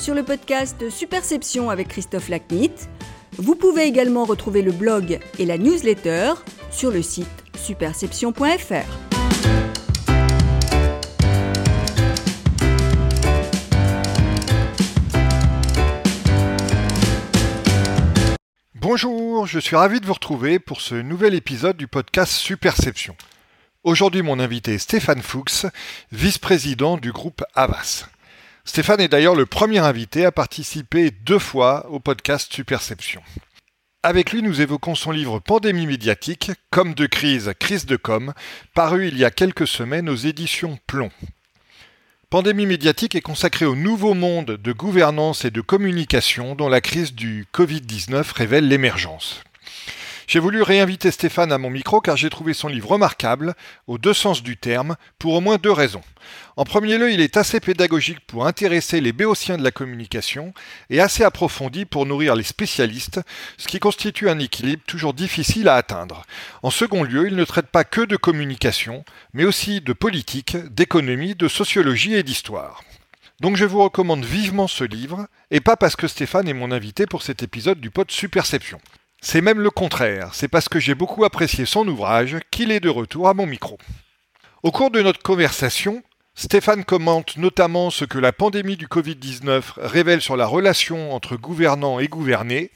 sur le podcast Superception avec Christophe Lacnit. Vous pouvez également retrouver le blog et la newsletter sur le site superception.fr. Bonjour, je suis ravi de vous retrouver pour ce nouvel épisode du podcast Superception. Aujourd'hui, mon invité est Stéphane Fuchs, vice-président du groupe Avas. Stéphane est d'ailleurs le premier invité à participer deux fois au podcast Superception. Avec lui, nous évoquons son livre Pandémie médiatique, Comme de crise, crise de com, paru il y a quelques semaines aux éditions Plomb. Pandémie médiatique est consacrée au nouveau monde de gouvernance et de communication dont la crise du Covid-19 révèle l'émergence. J'ai voulu réinviter Stéphane à mon micro car j'ai trouvé son livre remarquable, aux deux sens du terme, pour au moins deux raisons. En premier lieu, il est assez pédagogique pour intéresser les béotiens de la communication et assez approfondi pour nourrir les spécialistes, ce qui constitue un équilibre toujours difficile à atteindre. En second lieu, il ne traite pas que de communication, mais aussi de politique, d'économie, de sociologie et d'histoire. Donc je vous recommande vivement ce livre, et pas parce que Stéphane est mon invité pour cet épisode du pod Superception. C'est même le contraire, c'est parce que j'ai beaucoup apprécié son ouvrage qu'il est de retour à mon micro. Au cours de notre conversation, Stéphane commente notamment ce que la pandémie du Covid-19 révèle sur la relation entre gouvernants et gouvernés,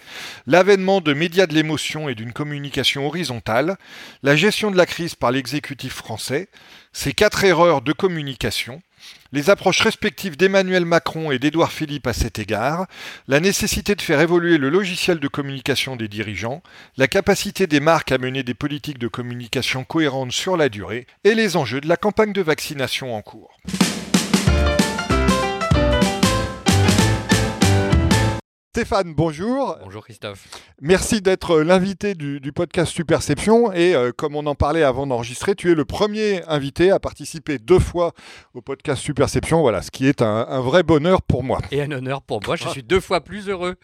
l'avènement de médias de l'émotion et d'une communication horizontale, la gestion de la crise par l'exécutif français, ses quatre erreurs de communication, les approches respectives d'Emmanuel Macron et d'Édouard Philippe à cet égard, la nécessité de faire évoluer le logiciel de communication des dirigeants, la capacité des marques à mener des politiques de communication cohérentes sur la durée, et les enjeux de la campagne de vaccination en cours. Stéphane, bonjour. Bonjour Christophe. Merci d'être l'invité du, podcast Superception. Et euh, comme on en parlait avant d'enregistrer, tu es le premier invité à participer deux fois au podcast Superception. Voilà, ce qui est un, vrai bonheur pour moi. Et un honneur pour moi. Je suis deux fois plus heureux.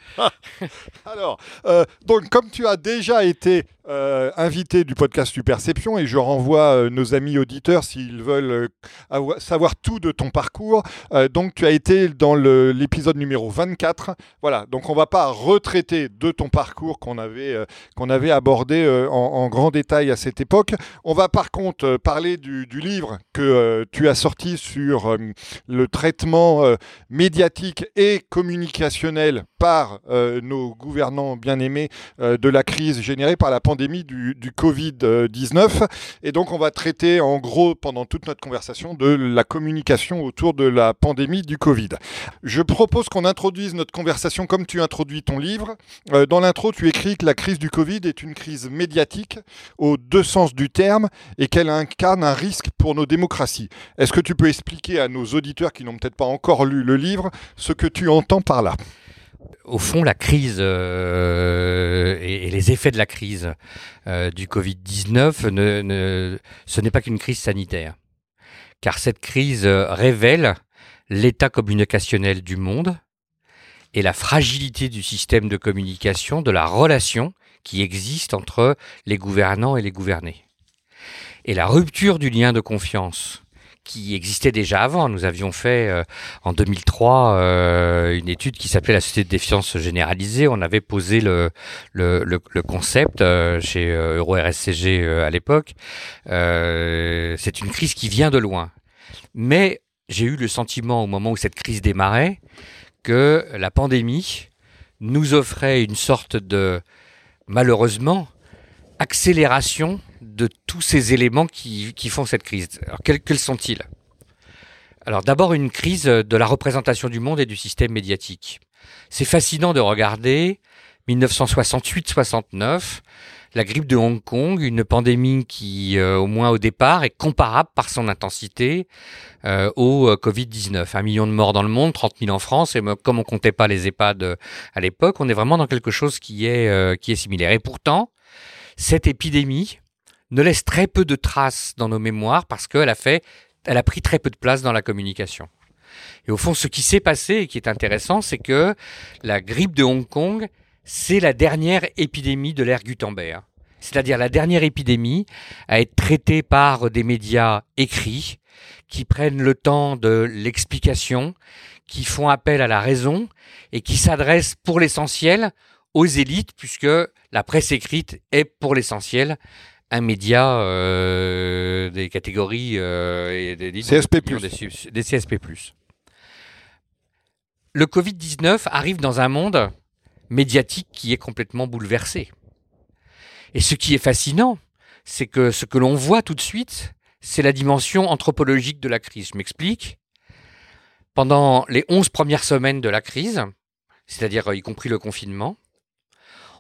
Alors, euh, donc comme tu as déjà été euh, invité du podcast Superception et je renvoie euh, nos amis auditeurs s'ils veulent euh, savoir tout de ton parcours. donc tu as été dans l'épisode numéro 24. Voilà, donc on va pas retraiter de ton parcours qu'on avait, qu'on avait abordé en, grand détail à cette époque. On va par contre parler du livre que tu as sorti sur le traitement médiatique et communicationnel par nos gouvernants bien-aimés de la crise générée par la pandémie du, Covid-19. Et donc, on va traiter en gros pendant toute notre conversation de la communication autour de la pandémie du Covid. Je propose qu'on introduise notre conversation comme tu introduis ton livre. Euh, dans l'intro, tu écris que la crise du Covid est une crise médiatique aux deux sens du terme et qu'elle incarne un risque pour nos démocraties. Est-ce que tu peux expliquer à nos auditeurs qui n'ont peut-être pas encore lu le livre ce que tu entends par là? Au fond, la crise euh, et, les effets de la crise euh, du Covid-19, ne, ce n'est pas qu'une crise sanitaire. Car cette crise révèle l'état communicationnel du monde et la fragilité du système de communication, de la relation qui existe entre les gouvernants et les gouvernés. Et la rupture du lien de confiance qui existait déjà avant. Nous avions fait euh, en 2003 euh, une étude qui s'appelait la société de défiance généralisée. On avait posé le, concept euh, chez Euro RSCG à l'époque. C'est une crise qui vient de loin. Mais j'ai eu le sentiment au moment où cette crise démarrait que la pandémie nous offrait une sorte de, malheureusement, accélération de tous ces éléments qui, font cette crise. Alors quels, sont-ils? Alors d'abord une crise de la représentation du monde et du système médiatique. C'est fascinant de regarder 1968-69, la grippe de Hong Kong, une pandémie qui, euh, au moins au départ, est comparable par son intensité euh, au euh, Covid-19. Un million de morts dans le monde, 30 000 en France, et comme on comptait pas les EHPAD à l'époque, on est vraiment dans quelque chose qui est, qui est similaire. Et pourtant, cette épidémie ne laisse très peu de traces dans nos mémoires parce qu'elle a fait, elle a pris très peu de place dans la communication. Et au fond, ce qui s'est passé et qui est intéressant, c'est que la grippe de Hong Kong, c'est la dernière épidémie de l'ère Gutenberg. C'est-à-dire la dernière épidémie à être traitée par des médias écrits qui prennent le temps de l'explication, qui font appel à la raison et qui s'adressent pour l'essentiel aux élites, puisque la presse écrite est pour l'essentiel un média euh, des catégories euh, et des, CSP+. Des, des CSP+. Le Covid-19 arrive dans un monde médiatique qui est complètement bouleversé. Et ce qui est fascinant, c'est que ce que l'on voit tout de suite, c'est la dimension anthropologique de la crise. Je m'explique. Pendant les 11 premières semaines de la crise, c'est-à-dire euh, y compris le confinement,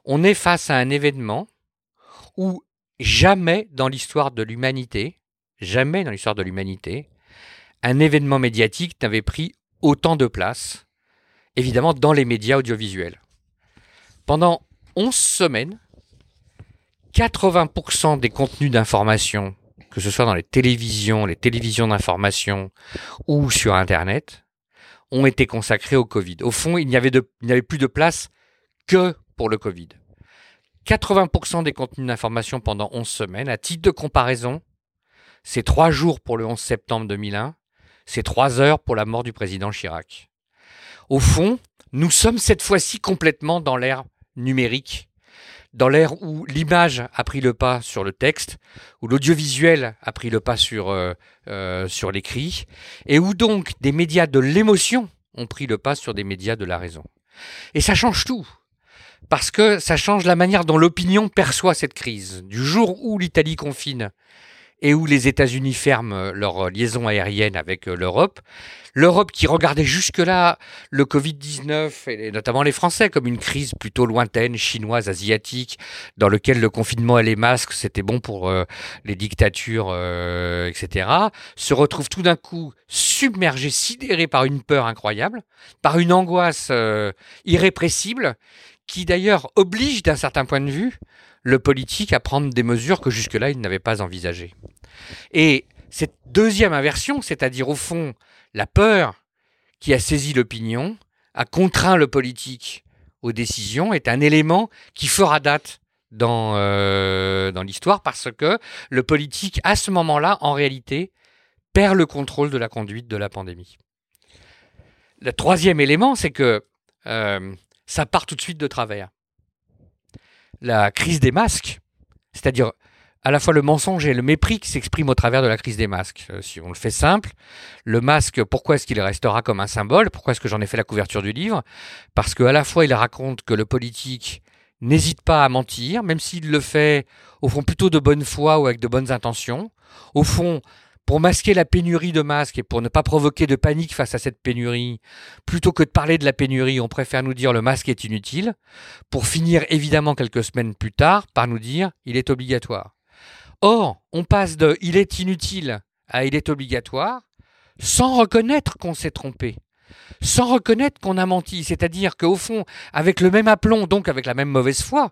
on est face à un événement où jamais dans l'histoire de l'humanité, jamais dans l'histoire de l'humanité, un événement médiatique n'avait pris autant de place, évidemment dans les médias audiovisuels. Pendant 11 semaines, 80% des contenus d'information, que ce soit dans les télévisions, les télévisions d'information ou sur Internet, ont été consacrés au Covid. Au fond, il n'y avait, avait plus de place que pour le Covid. 80% des contenus d'information pendant 11 semaines. À titre de comparaison, c'est 3 jours pour le 11 septembre 2001, c'est 3 heures pour la mort du président Chirac. Au fond, nous sommes cette fois-ci complètement dans l'ère numérique, dans l'ère où l'image a pris le pas sur le texte, où l'audiovisuel a pris le pas sur, euh, euh, sur l'écrit, et où donc des médias de l'émotion ont pris le pas sur des médias de la raison. Et ça change tout parce que ça change la manière dont l'opinion perçoit cette crise. Du jour où l'Italie confine et où les États-Unis ferment leur liaison aérienne avec euh, l'Europe, l'Europe qui regardait jusque-là le Covid-19, et notamment les Français, comme une crise plutôt lointaine, chinoise, asiatique, dans lequel le confinement et les masques, c'était bon pour euh, les dictatures, euh, etc., se retrouve tout d'un coup submergée, sidérée par une peur incroyable, par une angoisse irrépressible, qui d'ailleurs oblige d'un certain point de vue le politique à prendre des mesures que jusque-là il n'avait pas envisagées. Et cette deuxième inversion, c'est-à-dire au fond la peur qui a saisi l'opinion, a contraint le politique aux décisions, est un élément qui fera date dans, euh, l'histoire parce que le politique, à ce moment-là, en réalité, perd le contrôle de la conduite de la pandémie. Le troisième élément, c'est que euh, ça part tout de suite de travers. La crise des masques, c'est-à-dire à la fois le mensonge et le mépris qui s'expriment au travers de la crise des masques. Euh, si on le fait simple, le masque, pourquoi est-ce qu'il restera comme un symbole? Pourquoi est-ce que j'en ai fait la couverture du livre? Parce qu'à la fois il raconte que le politique n'hésite pas à mentir, même s'il le fait au fond plutôt de bonne foi ou avec de bonnes intentions. Au fond, pour masquer la pénurie de masques et pour ne pas provoquer de panique face à cette pénurie, plutôt que de parler de la pénurie, on préfère nous dire le masque est inutile, pour finir évidemment quelques semaines plus tard par nous dire il est obligatoire. Or, on passe de il est inutile à il est obligatoire sans reconnaître qu'on s'est trompé sans reconnaître qu'on a menti, c'est-à-dire qu'au fond, avec le même aplomb, donc avec la même mauvaise foi,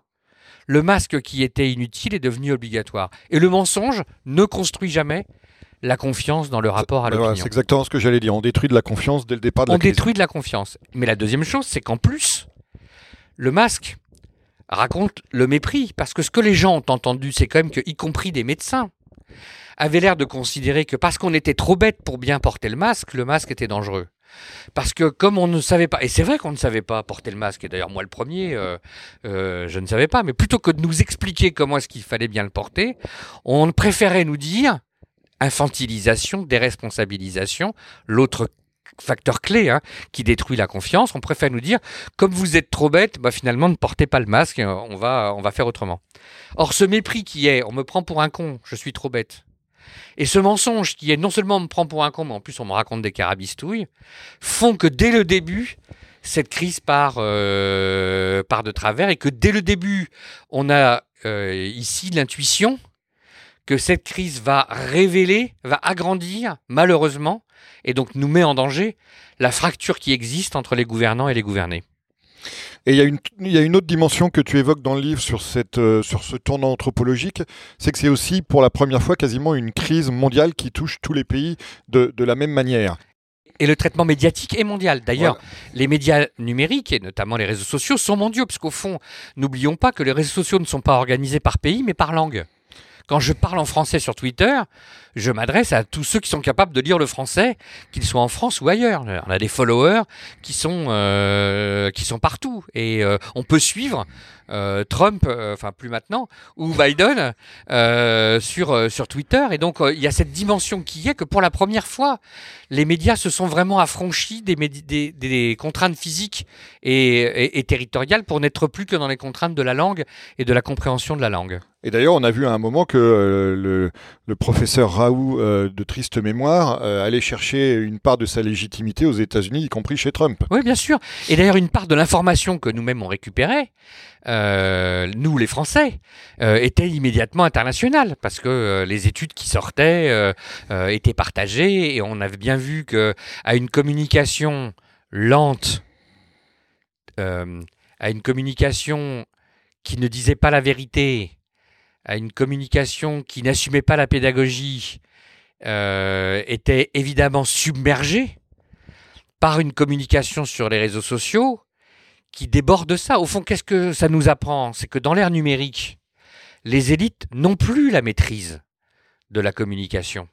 le masque qui était inutile est devenu obligatoire. Et le mensonge ne construit jamais la confiance dans le rapport à l'opinion. c'est exactement ce que j'allais dire. On détruit de la confiance dès le départ de On la crise. détruit de la confiance. Mais la deuxième chose, c'est qu'en plus, le masque raconte le mépris. Parce que ce que les gens ont entendu, c'est quand même que, y compris des médecins, avaient l'air de considérer que parce qu'on était trop bête pour bien porter le masque, le masque était dangereux. Parce que comme on ne savait pas, et c'est vrai qu'on ne savait pas porter le masque, et d'ailleurs moi le premier, euh, euh, je ne savais pas, mais plutôt que de nous expliquer comment est-ce qu'il fallait bien le porter, on préférait nous dire, infantilisation, déresponsabilisation, l'autre facteur clé hein, qui détruit la confiance. On préfère nous dire, comme vous êtes trop bête, bah, finalement ne portez pas le masque, on va, on va faire autrement. Or ce mépris qui est, on me prend pour un con, je suis trop bête. Et ce mensonge qui est non seulement on me prend pour un con, mais en plus on me raconte des carabistouilles, font que dès le début, cette crise part, euh, de travers et que dès le début, on a euh, ici l'intuition que cette crise va révéler, va agrandir, malheureusement, et donc nous met en danger la fracture qui existe entre les gouvernants et les gouvernés. Et il y, a une, il y, a une autre dimension que tu évoques dans le livre sur, cette, euh, sur ce tournant anthropologique, c'est que c'est aussi pour la première fois quasiment une crise mondiale qui touche tous les pays de, de la même manière. Et le traitement médiatique est mondial. D'ailleurs, voilà. les médias numériques, et notamment les réseaux sociaux, sont mondiaux, puisqu'au fond, n'oublions pas que les réseaux sociaux ne sont pas organisés par pays, mais par langue. Quand je parle en français sur Twitter, je m'adresse à tous ceux qui sont capables de lire le français, qu'ils soient en France ou ailleurs. On a des followers qui sont, euh, qui sont partout et euh, on peut suivre euh, Trump, enfin plus maintenant, ou Biden sur, sur Twitter. Et donc il y a cette dimension qui est que pour la première fois, les médias se sont vraiment affranchis des, contraintes physiques et, territoriales pour n'être plus que dans les contraintes de la langue et de la compréhension de la langue. Et d'ailleurs, on a vu à un moment que le, le, professeur Raoult de Triste Mémoire allait chercher une part de sa légitimité aux États-Unis, y compris chez Trump. Oui, bien sûr. Et d'ailleurs, une part de l'information que nous-mêmes on récupérait, euh, nous les Français, euh, était immédiatement international parce que euh, les études qui sortaient étaient partagées et on avait bien vu que à une communication lente, à une communication qui ne disait pas la vérité, à une communication qui n'assumait pas la pédagogie, était évidemment submergée par une communication sur les réseaux sociaux qui déborde ça. Au fond, qu'est-ce que ça nous apprend? C'est que dans l'ère numérique, les élites n'ont plus la maîtrise de la communication.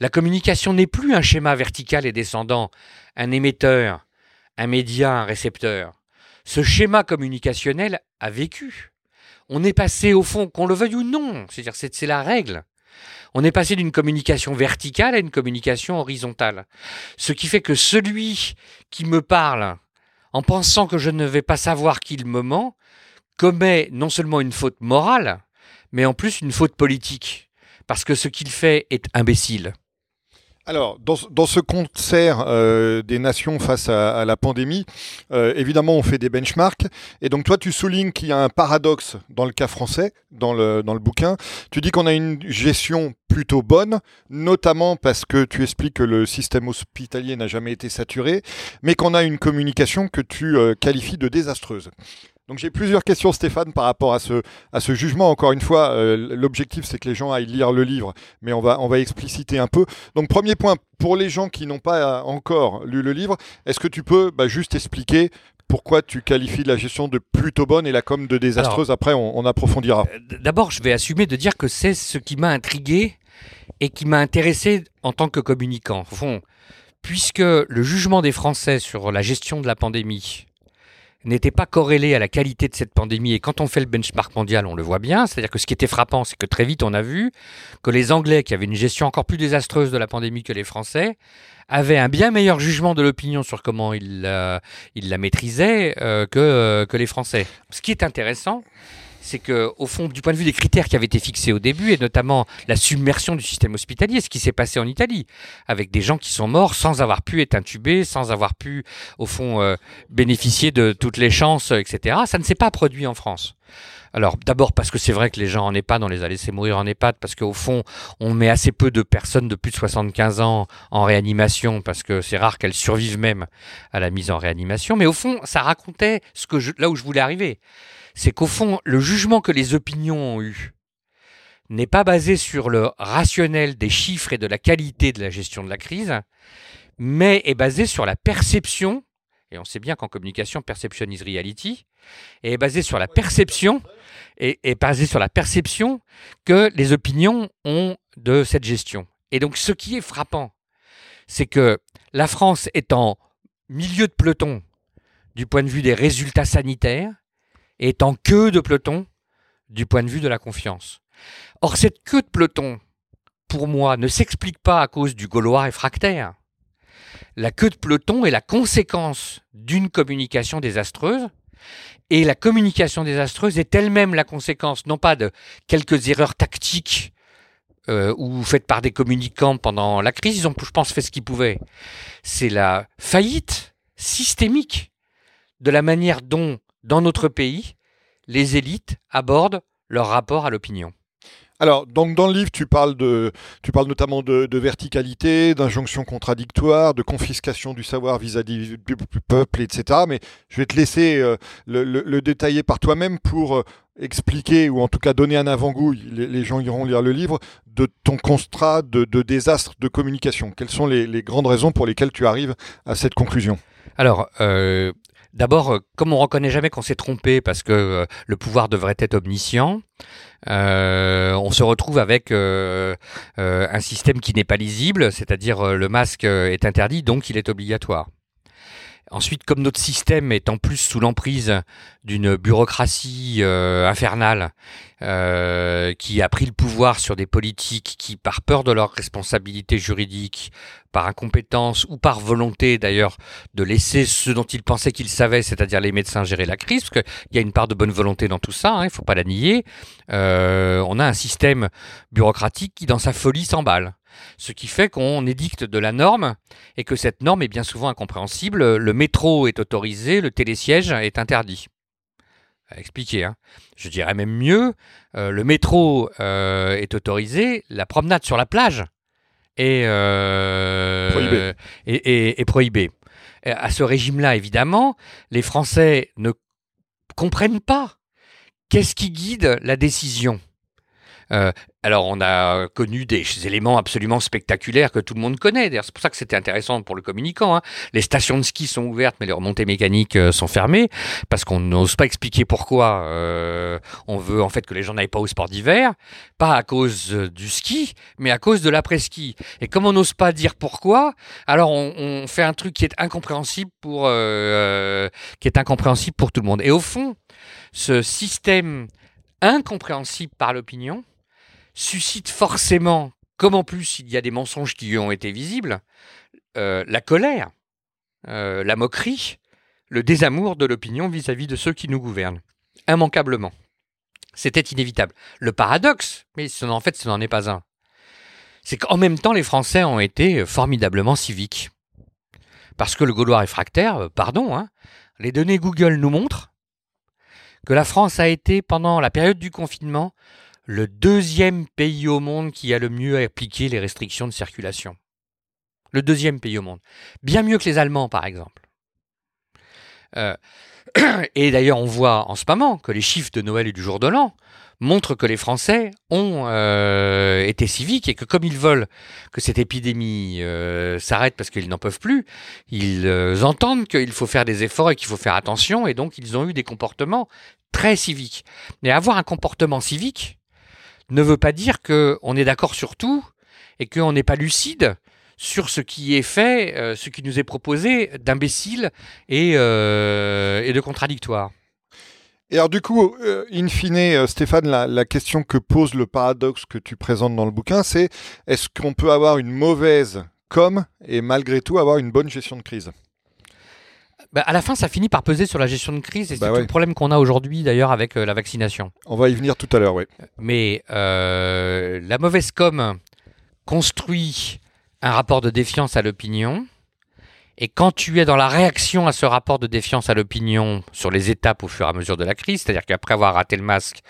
La communication n'est plus un schéma vertical et descendant, un émetteur, un média, un récepteur. Ce schéma communicationnel a vécu. On est passé au fond, qu'on le veuille ou non, c'est-à-dire c'est la règle. On est passé d'une communication verticale à une communication horizontale. Ce qui fait que celui qui me parle en pensant que je ne vais pas savoir qu'il me ment, commet non seulement une faute morale, mais en plus une faute politique, parce que ce qu'il fait est imbécile. Alors, dans, ce concert euh, des nations face à, la pandémie, euh, évidemment, on fait des benchmarks. Et donc, toi, tu soulignes qu'il y a un paradoxe dans le cas français, dans le, dans le bouquin. Tu dis qu'on a une gestion plutôt bonne, notamment parce que tu expliques que le système hospitalier n'a jamais été saturé, mais qu'on a une communication que tu euh, qualifies de désastreuse. Donc j'ai plusieurs questions Stéphane par rapport à ce, à ce jugement. Encore une fois, euh, l'objectif c'est que les gens aillent lire le livre, mais on va, on va expliciter un peu. Donc premier point, pour les gens qui n'ont pas encore lu le livre, est-ce que tu peux bah, juste expliquer pourquoi tu qualifies la gestion de plutôt bonne et la com de désastreuse? Après, on, on approfondira. Euh, d'abord, je vais assumer de dire que c'est ce qui m'a intrigué et qui m'a intéressé en tant que communicant. Au fond, puisque le jugement des Français sur la gestion de la pandémie n'était pas corrélé à la qualité de cette pandémie. Et quand on fait le benchmark mondial, on le voit bien. C'est-à-dire que ce qui était frappant, c'est que très vite, on a vu que les Anglais, qui avaient une gestion encore plus désastreuse de la pandémie que les Français, avaient un bien meilleur jugement de l'opinion sur comment ils, la maîtrisaient euh, que, euh, que les Français. Ce qui est intéressant, c'est que, au fond, du point de vue des critères qui avaient été fixés au début, et notamment la submersion du système hospitalier, ce qui s'est passé en Italie, avec des gens qui sont morts sans avoir pu être intubés, sans avoir pu, au fond, euh, bénéficier de toutes les chances, etc. Ça ne s'est pas produit en France. Alors d'abord parce que c'est vrai que les gens en EHPAD, on les a laissés mourir en EHPAD parce qu'au fond, on met assez peu de personnes de plus de 75 ans en réanimation parce que c'est rare qu'elles survivent même à la mise en réanimation. Mais au fond, ça racontait ce que là où je voulais arriver c'est qu'au fond, le jugement que les opinions ont eu n'est pas basé sur le rationnel des chiffres et de la qualité de la gestion de la crise, mais est basé sur la perception, et on sait bien qu'en communication, perception is reality, et est basé sur la perception, et est basé sur la perception que les opinions ont de cette gestion. Et donc ce qui est frappant, c'est que la France est en milieu de peloton du point de vue des résultats sanitaires, est en queue de peloton du point de vue de la confiance. Or, cette queue de peloton, pour moi, ne s'explique pas à cause du Gaulois réfractaire. La queue de peloton est la conséquence d'une communication désastreuse, et la communication désastreuse est elle-même la conséquence, non pas de quelques erreurs tactiques euh, ou faites par des communicants pendant la crise, ils ont, je pense, fait ce qu'ils pouvaient. C'est la faillite systémique de la manière dont dans notre pays, les élites abordent leur rapport à l'opinion. Alors, donc dans le livre, tu parles, de, tu parles notamment de, verticalité, d'injonction contradictoire, de confiscation du savoir vis-à-vis du peuple, etc. Mais je vais te laisser euh, le, détailler par toi-même pour euh, expliquer, ou en tout cas donner un avant-goût, les, gens iront lire le livre, de ton constat de, désastre de communication. Quelles sont les, grandes raisons pour lesquelles tu arrives à cette conclusion? Alors, euh, D'abord, euh, comme on reconnaît jamais qu'on s'est trompé parce que euh, le pouvoir devrait être omniscient, euh, on se retrouve avec un système qui n'est pas lisible, c'est-à-dire le masque est interdit, donc il est obligatoire. Ensuite, comme notre système est en plus sous l'emprise d'une bureaucratie euh, infernale euh, qui a pris le pouvoir sur des politiques qui, par peur de leur responsabilité juridique, par incompétence ou par volonté d'ailleurs de laisser ceux dont ils pensaient qu'ils savaient, c'est-à-dire les médecins, gérer la crise, parce qu'il y a une part de bonne volonté dans tout ça, hein, il ne faut pas la nier, euh, on a un système bureaucratique qui, dans sa folie, s'emballe. Ce qui fait qu'on édicte de la norme et que cette norme est bien souvent incompréhensible. Le métro est autorisé, le télésiège est interdit. À expliquer. Hein. Je dirais même mieux, euh, le métro euh, est autorisé, la promenade sur la plage est, euh, est prohibée. À ce régime-là, évidemment, les Français ne comprennent pas qu'est-ce qui guide la décision. Euh, alors, on a connu des éléments absolument spectaculaires que tout le monde connaît. c'est pour ça que c'était intéressant pour le communicant. Hein. Les stations de ski sont ouvertes, mais les remontées mécaniques euh, sont fermées parce qu'on n'ose pas expliquer pourquoi. Euh, on veut en fait que les gens n'aillent pas au sport d'hiver, pas à cause du ski, mais à cause de l'après-ski. Et comme on n'ose pas dire pourquoi, alors on, fait un truc qui est incompréhensible pour qui est incompréhensible pour tout le monde. Et au fond, ce système incompréhensible par l'opinion suscite forcément, comme en plus il y a des mensonges qui ont été visibles, euh, la colère, euh, la moquerie, le désamour de l'opinion vis-à-vis de ceux qui nous gouvernent. Immanquablement. C'était inévitable. Le paradoxe, mais en fait ce n'en est pas un, c'est qu'en même temps les Français ont été formidablement civiques. Parce que le Gaulois réfractaire, euh, pardon, hein, les données Google nous montrent que la France a été, pendant la période du confinement, le deuxième pays au monde qui a le mieux appliqué les restrictions de circulation. Le deuxième pays au monde. Bien mieux que les Allemands, par exemple. Euh, et d'ailleurs, on voit en ce moment que les chiffres de Noël et du jour de l'an montrent que les Français ont euh, été civiques et que comme ils veulent que cette épidémie euh, s'arrête parce qu'ils n'en peuvent plus, ils entendent qu'il faut faire des efforts et qu'il faut faire attention et donc ils ont eu des comportements très civiques. Mais avoir un comportement civique, ne veut pas dire qu'on est d'accord sur tout et qu'on n'est pas lucide sur ce qui est fait, euh, ce qui nous est proposé d'imbécile et, euh, et, de contradictoire. Et alors du coup, euh, in fine, Stéphane, la, la, question que pose le paradoxe que tu présentes dans le bouquin, c'est est-ce qu'on peut avoir une mauvaise com et malgré tout avoir une bonne gestion de crise? Bah, à la fin, ça finit par peser sur la gestion de crise et c'est bah tout le problème qu'on a aujourd'hui d'ailleurs avec euh, la vaccination. On va y venir tout à l'heure, oui. Mais euh, la mauvaise com construit un rapport de défiance à l'opinion. Et quand tu es dans la réaction à ce rapport de défiance à l'opinion sur les étapes au fur et à mesure de la crise, c'est-à-dire qu'après avoir raté le masque,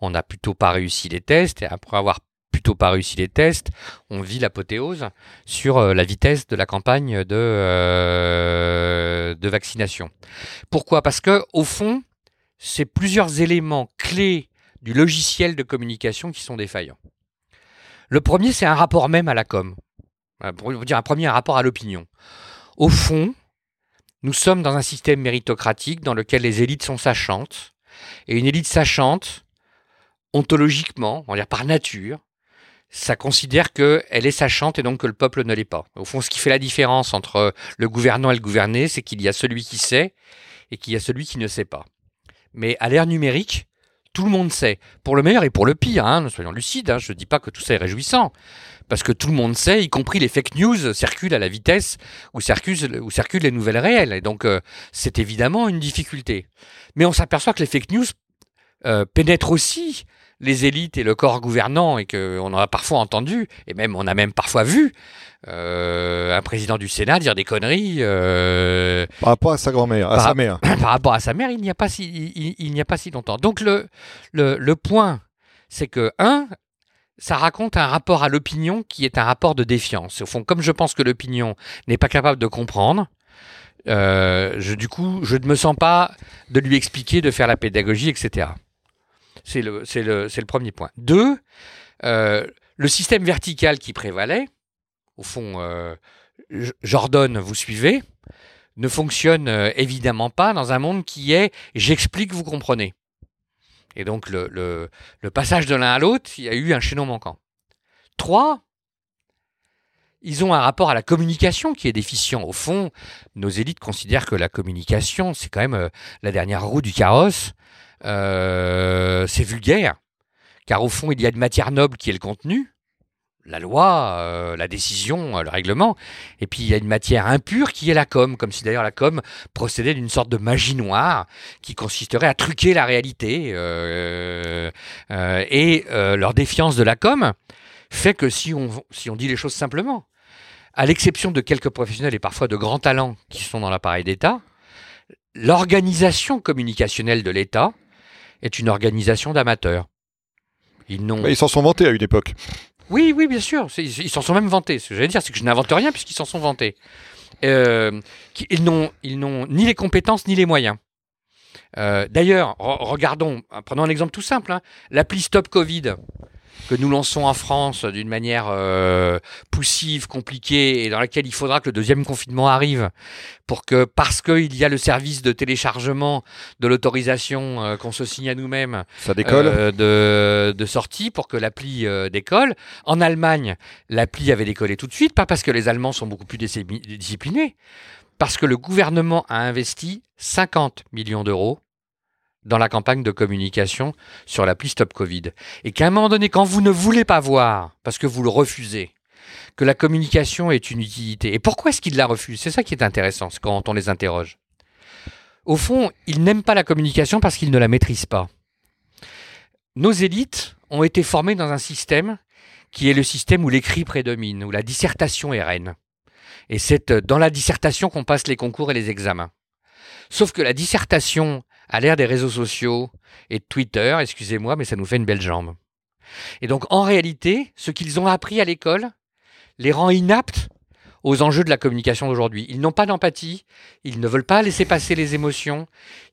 on n'a plutôt pas réussi les tests, et après avoir plutôt pas réussi les tests, on vit l'apothéose sur euh, la vitesse de la campagne de, euh, de vaccination. Pourquoi? Parce que au fond, c'est plusieurs éléments clés du logiciel de communication qui sont défaillants. Le premier, c'est un rapport même à la com. Euh, pour dire un premier, un rapport à l'opinion. Au fond, nous sommes dans un système méritocratique dans lequel les élites sont sachantes. Et une élite sachante, ontologiquement, on va dire par nature, ça considère qu'elle est sachante et donc que le peuple ne l'est pas. Au fond, ce qui fait la différence entre le gouvernant et le gouverné, c'est qu'il y a celui qui sait et qu'il y a celui qui ne sait pas. Mais à l'ère numérique, tout le monde sait, pour le meilleur et pour le pire, hein, soyons lucides, hein, je ne dis pas que tout ça est réjouissant, parce que tout le monde sait, y compris les fake news circulent à la vitesse où circulent, où circulent les nouvelles réelles, et donc euh, c'est évidemment une difficulté. Mais on s'aperçoit que les fake news euh, pénètrent aussi les élites et le corps gouvernant et qu'on a parfois entendu, et même on a même parfois vu, euh, un président du Sénat dire des conneries. Euh, par rapport à sa grand-mère, à sa mère. Par rapport à sa mère, il n'y a pas si, il, n'y a pas si longtemps. Donc le, le, le point, c'est que, un, ça raconte un rapport à l'opinion qui est un rapport de défiance. Au fond, comme je pense que l'opinion n'est pas capable de comprendre, euh, je, du coup, je ne me sens pas de lui expliquer, de faire la pédagogie, etc. C'est le, premier point. Deux, euh, le système vertical qui prévalait, au fond, euh, j'ordonne, vous suivez, ne fonctionne évidemment pas dans un monde qui est j'explique, vous comprenez. Et donc le, le passage de l'un à l'autre, il y a eu un chaînon manquant. Trois, ils ont un rapport à la communication qui est déficient. Au fond, nos élites considèrent que la communication, c'est quand même euh, la dernière roue du carrosse. Euh, c'est vulgaire, car au fond, il y a une matière noble qui est le contenu, la loi, euh, la décision, le règlement, et puis il y a une matière impure qui est la com, comme si d'ailleurs la com procédait d'une sorte de magie noire qui consisterait à truquer la réalité. et leur défiance de la com fait que si on, si on dit les choses simplement, à l'exception de quelques professionnels et parfois de grands talents qui sont dans l'appareil d'État, l'organisation communicationnelle de l'État est une organisation d'amateurs. Ils, ils s'en sont vantés à une époque. Oui, oui, bien sûr. Ils s'en sont même vantés. Ce que j'allais dire, c'est que je n'invente rien puisqu'ils s'en sont vantés. Euh, ils n'ont ni les compétences ni les moyens. Euh, d'ailleurs, regardons, prenons un exemple tout simple, hein. l'appli Stop Covid que nous lançons en France d'une manière euh, poussive, compliquée, et dans laquelle il faudra que le deuxième confinement arrive, pour que, parce qu'il y a le service de téléchargement de l'autorisation euh, qu'on se signe à nous-mêmes euh, de, de, sortie, pour que l'appli décolle. En Allemagne, l'appli avait décollé tout de suite, pas parce que les Allemands sont beaucoup plus disciplinés, parce que le gouvernement a investi 50 millions d'euros dans la campagne de communication sur l'appli Stop Covid. Et qu'à un moment donné, quand vous ne voulez pas voir, parce que vous le refusez, que la communication est une utilité. Et pourquoi est-ce qu'ils la refusent C'est ça qui est intéressant quand on les interroge. Au fond, ils n'aiment pas la communication parce qu'ils ne la maîtrisent pas. Nos élites ont été formées dans un système qui est le système où l'écrit prédomine, où la dissertation est reine. Et c'est dans la dissertation qu'on passe les concours et les examens. Sauf que la dissertation à l'ère des réseaux sociaux et de Twitter, excusez-moi, mais ça nous fait une belle jambe. Et donc en réalité, ce qu'ils ont appris à l'école les rend inaptes aux enjeux de la communication d'aujourd'hui. Ils n'ont pas d'empathie, ils ne veulent pas laisser passer les émotions,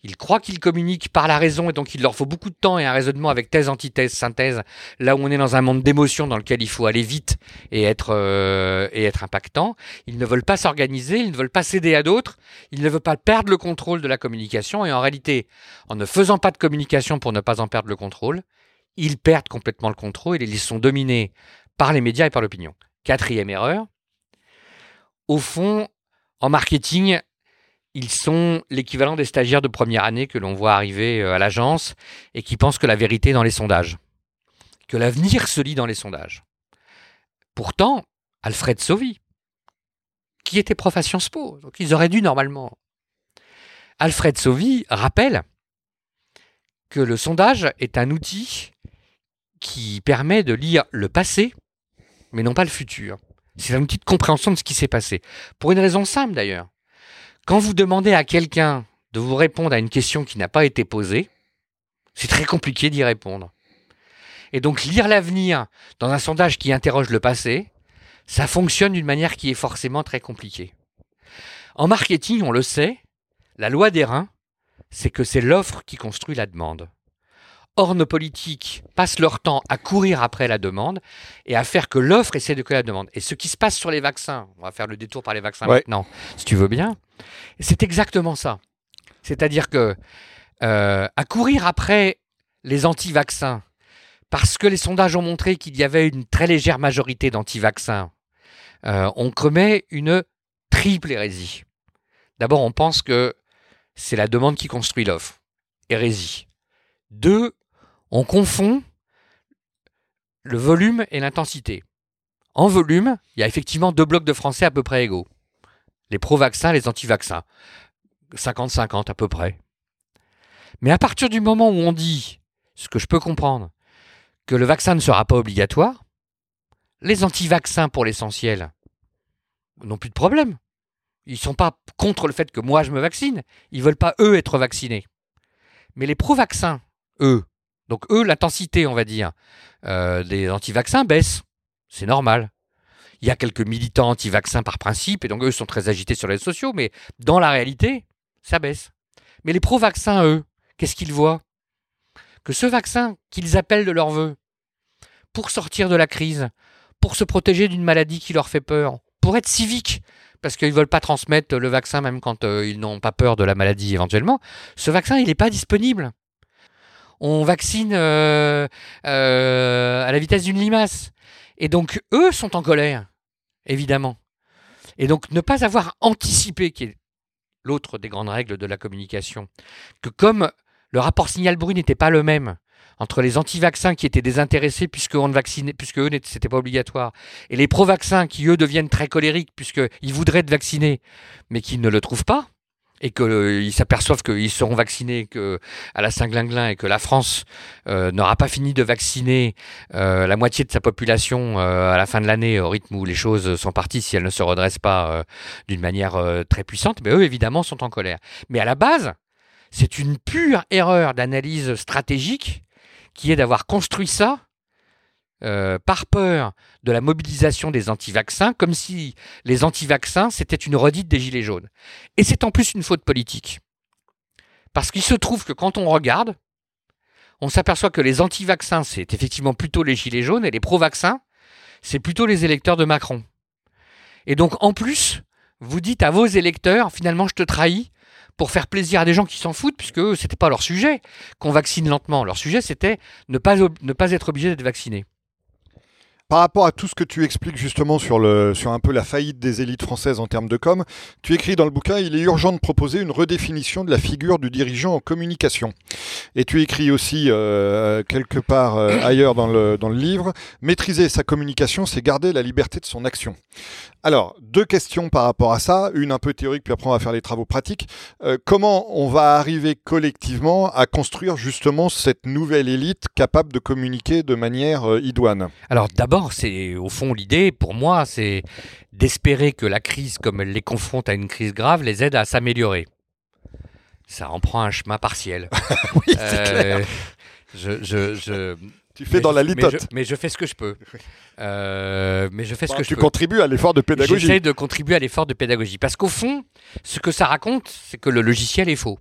ils croient qu'ils communiquent par la raison et donc il leur faut beaucoup de temps et un raisonnement avec thèse, antithèse, synthèse, là où on est dans un monde d'émotions dans lequel il faut aller vite et être, euh, et être impactant. Ils ne veulent pas s'organiser, ils ne veulent pas céder à d'autres, ils ne veulent pas perdre le contrôle de la communication et en réalité, en ne faisant pas de communication pour ne pas en perdre le contrôle, ils perdent complètement le contrôle et ils sont dominés par les médias et par l'opinion. Quatrième erreur, au fond, en marketing, ils sont l'équivalent des stagiaires de première année que l'on voit arriver euh, à l'agence et qui pensent que la vérité est dans les sondages, que l'avenir se lit dans les sondages. Pourtant, Alfred Sauvy, qui était prof à Sciences Po, donc ils auraient dû normalement. Alfred Sauvy rappelle que le sondage est un outil qui permet de lire le passé, mais non pas le futur. C'est un outil de compréhension de ce qui s'est passé. Pour une raison simple d'ailleurs. Quand vous demandez à quelqu'un de vous répondre à une question qui n'a pas été posée, c'est très compliqué d'y répondre. Et donc lire l'avenir dans un sondage qui interroge le passé, ça fonctionne d'une manière qui est forcément très compliquée. En marketing, on le sait, la loi des reins, c'est que c'est l'offre qui construit la demande. Or, nos politiques passent leur temps à courir après la demande et à faire que l'offre essaie de que la demande. Et ce qui se passe sur les vaccins, on va faire le détour par les vaccins maintenant, si tu veux bien, c'est exactement ça. C'est-à-dire que euh, à courir après les anti-vaccins, parce que les sondages ont montré qu'il y avait une très légère majorité d'anti-vaccins, euh, on commet une triple hérésie. D'abord, on pense que c'est la demande qui construit l'offre. Hérésie. Deux, on confond le volume et l'intensité. En volume, il y a effectivement deux blocs de Français à peu près égaux. Les pro-vaccins, les anti-vaccins. 50-50 à peu près. Mais à partir du moment où on dit, ce que je peux comprendre, que le vaccin ne sera pas obligatoire, les anti-vaccins pour l'essentiel n'ont plus de problème. Ils ne sont pas contre le fait que moi je me vaccine. Ils ne veulent pas eux être vaccinés. Mais les pro-vaccins, eux, donc eux, l'intensité, on va dire, euh, des anti-vaccins baisse. C'est normal. Il y a quelques militants anti-vaccins par principe, et donc eux sont très agités sur les réseaux sociaux, mais dans la réalité, ça baisse. Mais les pro-vaccins, eux, qu'est-ce qu'ils voient? Que ce vaccin qu'ils appellent de leur vœu, pour sortir de la crise, pour se protéger d'une maladie qui leur fait peur, pour être civique, parce qu'ils ne veulent pas transmettre le vaccin même quand euh, ils n'ont pas peur de la maladie éventuellement. Ce vaccin, il n'est pas disponible. On vaccine euh, euh, à la vitesse d'une limace. Et donc, eux sont en colère, évidemment. Et donc, ne pas avoir anticipé, qui est l'autre des grandes règles de la communication, que comme le rapport signal-bruit n'était pas le même, entre les anti-vaccins qui étaient désintéressés puisque on vaccinait, puisque eux c'était pas obligatoire, et les pro-vaccins qui eux deviennent très colériques puisqu'ils voudraient être vaccinés, mais qui ne le trouvent pas, et qu'ils euh, s'aperçoivent qu'ils seront vaccinés que, à la Saint-Glinglin et que la France euh, n'aura pas fini de vacciner euh, la moitié de sa population à la fin de l'année au rythme où les choses sont parties si elles ne se redressent pas d'une manière très puissante, mais eux évidemment sont en colère. Mais à la base, c'est une pure erreur d'analyse stratégique qui est d'avoir construit ça euh, par peur de la mobilisation des anti-vaccins, comme si les anti-vaccins, c'était une redite des Gilets jaunes. Et c'est en plus une faute politique. Parce qu'il se trouve que quand on regarde, on s'aperçoit que les anti-vaccins, c'est effectivement plutôt les Gilets jaunes, et les pro-vaccins, c'est plutôt les électeurs de Macron. Et donc, en plus, vous dites à vos électeurs, finalement, je te trahis, pour faire plaisir à des gens qui s'en foutent, puisque ce n'était pas leur sujet qu'on vaccine lentement. Leur sujet, c'était ne pas, ne pas être obligé d'être vacciné. Par rapport à tout ce que tu expliques justement sur, sur un peu la faillite des élites françaises en termes de com, tu écris dans le bouquin Il est urgent de proposer une redéfinition de la figure du dirigeant en communication. Et tu écris aussi euh, quelque part euh, ailleurs dans le, dans le livre Maîtriser sa communication, c'est garder la liberté de son action. Alors, deux questions par rapport à ça, une un peu théorique, puis après on va faire les travaux pratiques. Euh, comment on va arriver collectivement à construire justement cette nouvelle élite capable de communiquer de manière idoine? Alors d'abord, c'est au fond l'idée, pour moi, c'est d'espérer que la crise, comme elle les confronte à une crise grave, les aide à s'améliorer. Ça en prend un chemin partiel. oui, c'est clair. je, tu fais dans la litote. Mais je, fais ce que je peux. Euh, mais je fais ce que tu contribues à l'effort de pédagogie. J'essaie de contribuer à l'effort de pédagogie. Parce qu'au fond, ce que ça raconte, c'est que le logiciel est faux.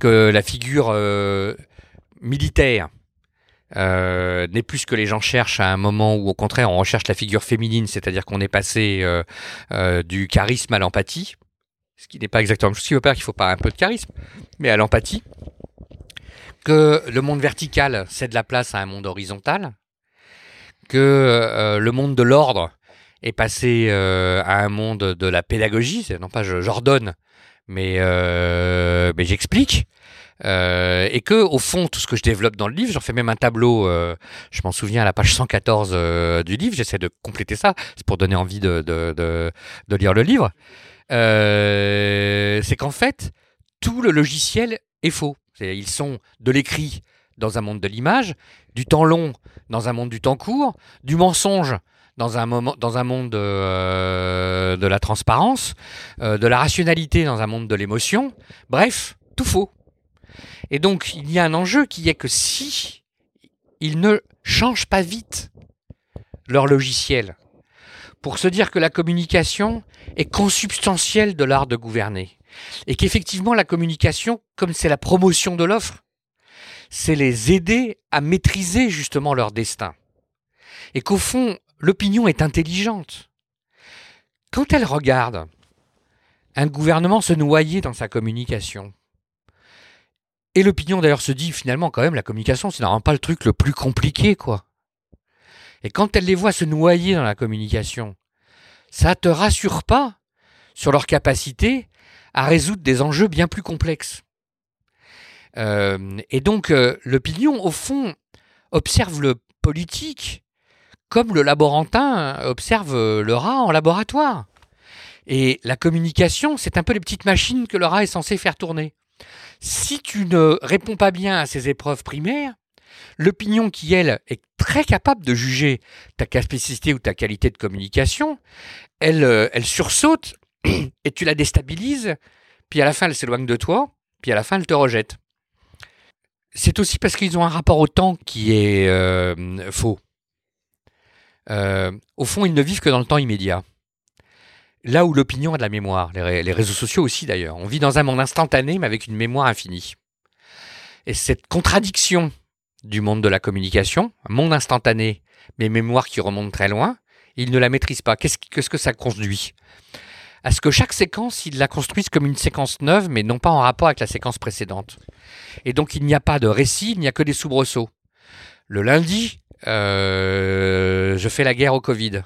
Que la figure euh, militaire euh, n'est plus ce que les gens cherchent à un moment où, au contraire, on recherche la figure féminine, c'est-à-dire qu'on est passé du charisme à l'empathie. Ce qui n'est pas exactement ce qui veut pas qu'il faut pas un peu de charisme, mais à l'empathie que le monde vertical cède la place à un monde horizontal, que euh, le monde de l'ordre est passé euh, à un monde de la pédagogie, non pas j'ordonne, euh, mais j'explique. Et que au fond tout ce que je développe dans le livre, j'en fais même un tableau, je m'en souviens à la page 114 du livre, j'essaie de compléter ça, c'est pour donner envie de, lire le livre, c'est qu'en fait tout le logiciel est faux. Ils sont de l'écrit dans un monde de l'image, du temps long dans un monde du temps court, du mensonge dans un, moment, dans un monde de, euh, la transparence, euh, de la rationalité dans un monde de l'émotion. Bref, tout faux. Et donc, il y a un enjeu qui est que si ils ne changent pas vite leur logiciel pour se dire que la communication est consubstantielle de l'art de gouverner, et qu'effectivement, la communication, comme c'est la promotion de l'offre, c'est les aider à maîtriser justement leur destin. Et qu'au fond, l'opinion est intelligente. Quand elle regarde un gouvernement se noyer dans sa communication, et l'opinion d'ailleurs se dit finalement quand même la communication c'est normalement pas le truc le plus compliqué quoi. Et quand elle les voit se noyer dans la communication, ça te rassure pas sur leur capacité à résoudre des enjeux bien plus complexes. Euh, et donc euh, l'opinion, au fond, observe le politique comme le laborantin observe le rat en laboratoire. Et la communication, c'est un peu les petites machines que le rat est censé faire tourner. Si tu ne réponds pas bien à ces épreuves primaires, l'opinion qui, elle, est très capable de juger ta capacité ou ta qualité de communication, elle, euh, elle sursaute et tu la déstabilises, puis à la fin elle s'éloigne de toi, puis à la fin elle te rejette. C'est aussi parce qu'ils ont un rapport au temps qui est euh, faux. Euh, au fond, ils ne vivent que dans le temps immédiat. Là où l'opinion a de la mémoire, les, réseaux sociaux aussi d'ailleurs. On vit dans un monde instantané mais avec une mémoire infinie. Et cette contradiction du monde de la communication, un monde instantané, mais mémoire qui remonte très loin, ils ne la maîtrisent pas. Qu'est-ce que ça conduit? À ce que chaque séquence, il la construise comme une séquence neuve, mais non pas en rapport avec la séquence précédente. Et donc il n'y a pas de récit, il n'y a que des soubresauts. Le lundi, euh, je fais la guerre au Covid.